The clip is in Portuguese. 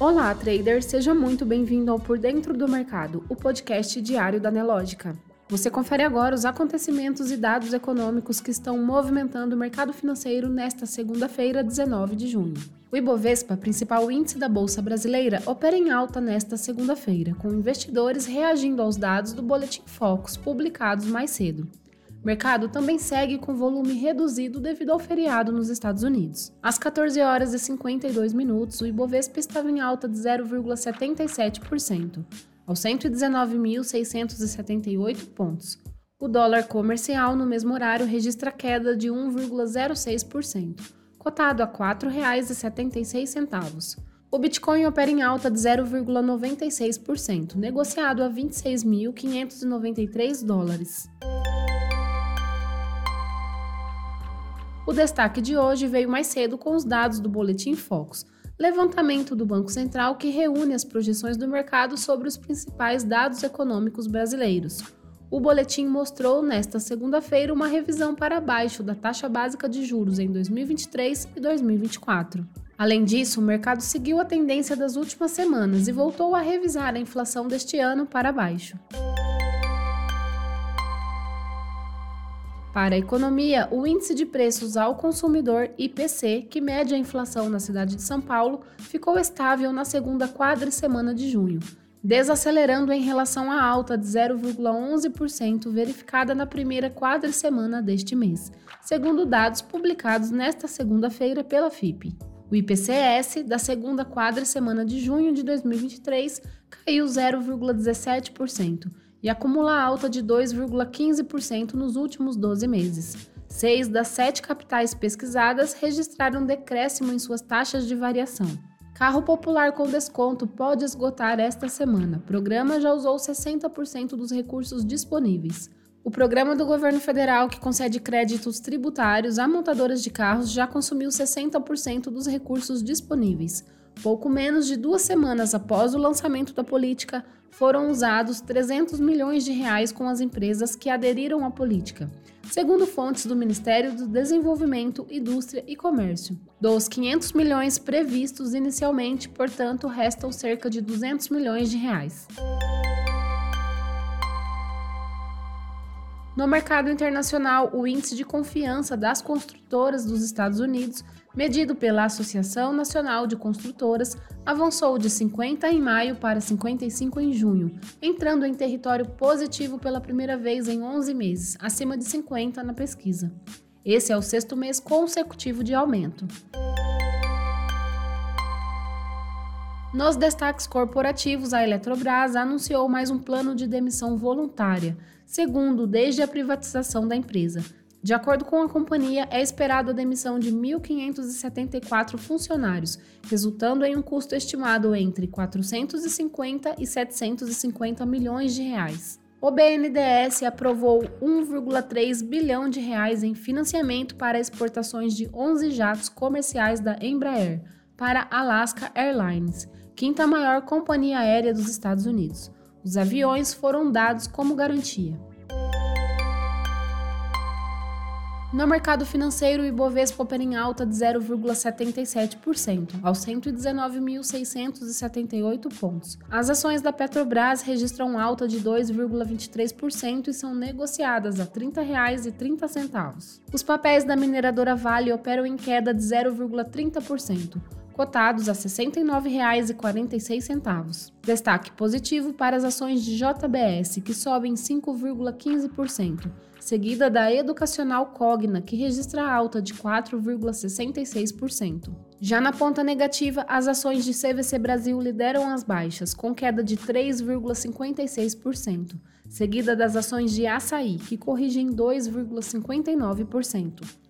Olá, trader, seja muito bem-vindo ao Por Dentro do Mercado, o podcast diário da Nelógica. Você confere agora os acontecimentos e dados econômicos que estão movimentando o mercado financeiro nesta segunda-feira, 19 de junho. O Ibovespa, principal índice da Bolsa Brasileira, opera em alta nesta segunda-feira, com investidores reagindo aos dados do Boletim Focus publicados mais cedo. O mercado também segue com volume reduzido devido ao feriado nos Estados Unidos. Às 14 horas e 52 minutos, o Ibovespa estava em alta de 0,77%, aos 119.678 pontos. O dólar comercial no mesmo horário registra queda de 1,06%, cotado a R$ 4,76. O Bitcoin opera em alta de 0,96%, negociado a 26.593 dólares. O destaque de hoje veio mais cedo com os dados do Boletim Focus, levantamento do Banco Central que reúne as projeções do mercado sobre os principais dados econômicos brasileiros. O boletim mostrou nesta segunda-feira uma revisão para baixo da taxa básica de juros em 2023 e 2024. Além disso, o mercado seguiu a tendência das últimas semanas e voltou a revisar a inflação deste ano para baixo. Para a economia, o índice de preços ao consumidor IPC, que mede a inflação na cidade de São Paulo, ficou estável na segunda quadricemana de junho, desacelerando em relação à alta de 0,11% verificada na primeira quadricemana deste mês, segundo dados publicados nesta segunda-feira pela FIP. O IPCS da segunda quadricemana de junho de 2023 caiu 0,17% e acumula alta de 2,15% nos últimos 12 meses. Seis das sete capitais pesquisadas registraram decréscimo em suas taxas de variação. Carro popular com desconto pode esgotar esta semana. O programa já usou 60% dos recursos disponíveis. O programa do governo federal que concede créditos tributários a montadoras de carros já consumiu 60% dos recursos disponíveis. Pouco menos de duas semanas após o lançamento da política, foram usados 300 milhões de reais com as empresas que aderiram à política, segundo fontes do Ministério do Desenvolvimento, Indústria e Comércio. Dos 500 milhões previstos inicialmente, portanto, restam cerca de 200 milhões de reais. No mercado internacional, o índice de confiança das construtoras dos Estados Unidos, medido pela Associação Nacional de Construtoras, avançou de 50 em maio para 55 em junho, entrando em território positivo pela primeira vez em 11 meses, acima de 50 na pesquisa. Esse é o sexto mês consecutivo de aumento. Nos destaques corporativos, a Eletrobras anunciou mais um plano de demissão voluntária, segundo desde a privatização da empresa. De acordo com a companhia, é esperado a demissão de 1.574 funcionários, resultando em um custo estimado entre 450 e 750 milhões de reais. O BNDES aprovou 1,3 bilhão de reais em financiamento para exportações de 11 jatos comerciais da Embraer para Alaska Airlines quinta maior companhia aérea dos Estados Unidos. Os aviões foram dados como garantia. No mercado financeiro, o Ibovespa opera em alta de 0,77%, aos 119.678 pontos. As ações da Petrobras registram alta de 2,23% e são negociadas a R$ 30,30. Os papéis da mineradora Vale operam em queda de 0,30% cotados a R$ 69,46. Destaque positivo para as ações de JBS, que sobem 5,15%, seguida da Educacional Cogna, que registra alta de 4,66%. Já na ponta negativa, as ações de CVC Brasil lideram as baixas, com queda de 3,56%, seguida das ações de Açaí, que corrigem 2,59%.